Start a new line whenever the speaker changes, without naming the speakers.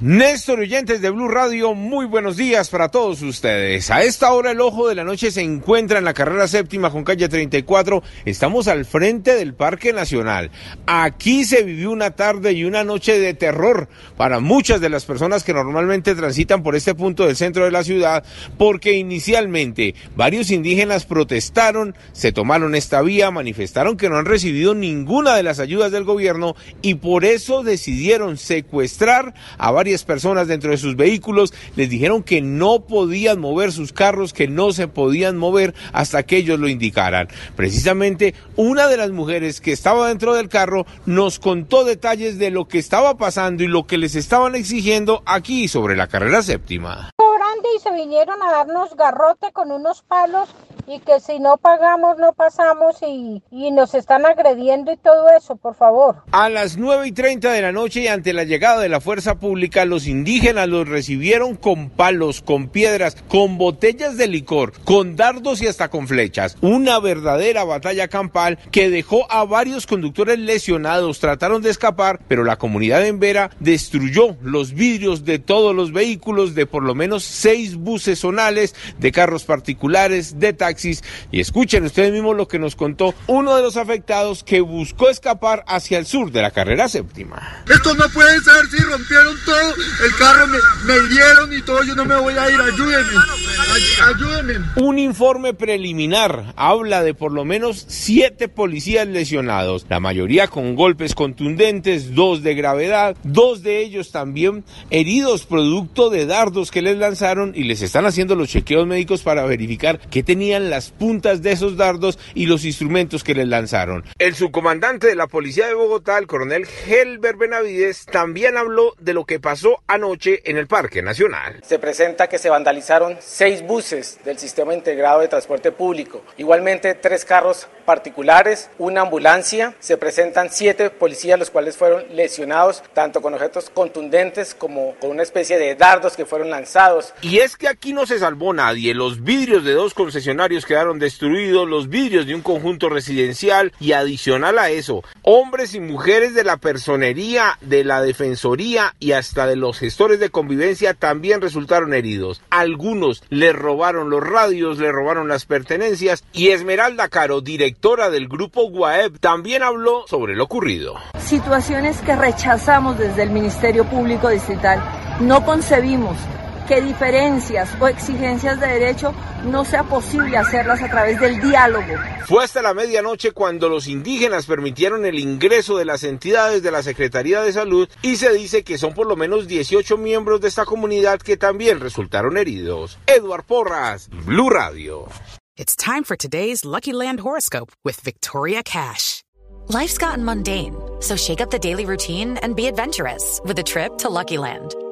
Néstor oyentes de Blue Radio, muy buenos días para todos ustedes. A esta hora el ojo de la noche se encuentra en la carrera séptima con calle 34. Estamos al frente del Parque Nacional. Aquí se vivió una tarde y una noche de terror para muchas de las personas que normalmente transitan por este punto del centro de la ciudad, porque inicialmente varios indígenas protestaron, se tomaron esta vía, manifestaron que no han recibido ninguna de las ayudas del gobierno y por eso decidieron secuestrar a varias personas dentro de sus vehículos, les dijeron que no podían mover sus carros, que no se podían mover hasta que ellos lo indicaran. Precisamente una de las mujeres que estaba dentro del carro nos contó detalles de lo que estaba pasando y lo que les estaban exigiendo aquí sobre la carrera séptima.
grande y se vinieron a darnos garrote con unos palos y que si no pagamos no pasamos y, y nos están agrediendo y todo eso, por favor.
A las 9 y 30 de la noche y ante la llegada de la fuerza pública, los indígenas los recibieron con palos, con piedras, con botellas de licor, con dardos y hasta con flechas. Una verdadera batalla campal que dejó a varios conductores lesionados. Trataron de escapar, pero la comunidad en Vera destruyó los vidrios de todos los vehículos de por lo menos seis buses zonales, de carros particulares, de taxis. Y escuchen ustedes mismos lo que nos contó uno de los afectados que buscó escapar hacia el sur de la carrera séptima.
Esto no puede ser si rompieron todo, el carro me, me hirieron y todo, yo no me voy a ir, ayúdenme, ay- ayúdenme.
Un informe preliminar habla de por lo menos siete policías lesionados, la mayoría con golpes contundentes, dos de gravedad, dos de ellos también heridos producto de dardos que les lanzaron y les están haciendo los chequeos médicos para verificar que tenían las puntas de esos dardos y los instrumentos que les lanzaron. El subcomandante de la policía de Bogotá, el coronel Helber Benavides, también habló de lo que pasó anoche en el Parque Nacional.
Se presenta que se vandalizaron seis buses del Sistema Integrado de Transporte Público, igualmente tres carros particulares, una ambulancia, se presentan siete policías los cuales fueron lesionados tanto con objetos contundentes como con una especie de dardos que fueron lanzados.
Y es que aquí no se salvó nadie. Los vidrios de dos concesionarios quedaron destruidos, los vidrios de un conjunto residencial y adicional a eso, hombres y mujeres de la personería, de la defensoría y hasta de los gestores de convivencia también resultaron heridos. Algunos les robaron los radios, le robaron las pertenencias y Esmeralda Caro, directora del grupo GUAEP, también habló sobre lo ocurrido.
situaciones que rechazamos desde el Ministerio Público Distrital. No concebimos que diferencias o exigencias de derecho no sea posible hacerlas a través del diálogo.
Fue hasta la medianoche cuando los indígenas permitieron el ingreso de las entidades de la Secretaría de Salud y se dice que son por lo menos 18 miembros de esta comunidad que también resultaron heridos. Eduard Porras, Blue Radio.
It's time for today's Lucky Land horoscope with Victoria Cash.
Life's gotten mundane, so shake up the daily routine and be adventurous with a trip to Lucky Land.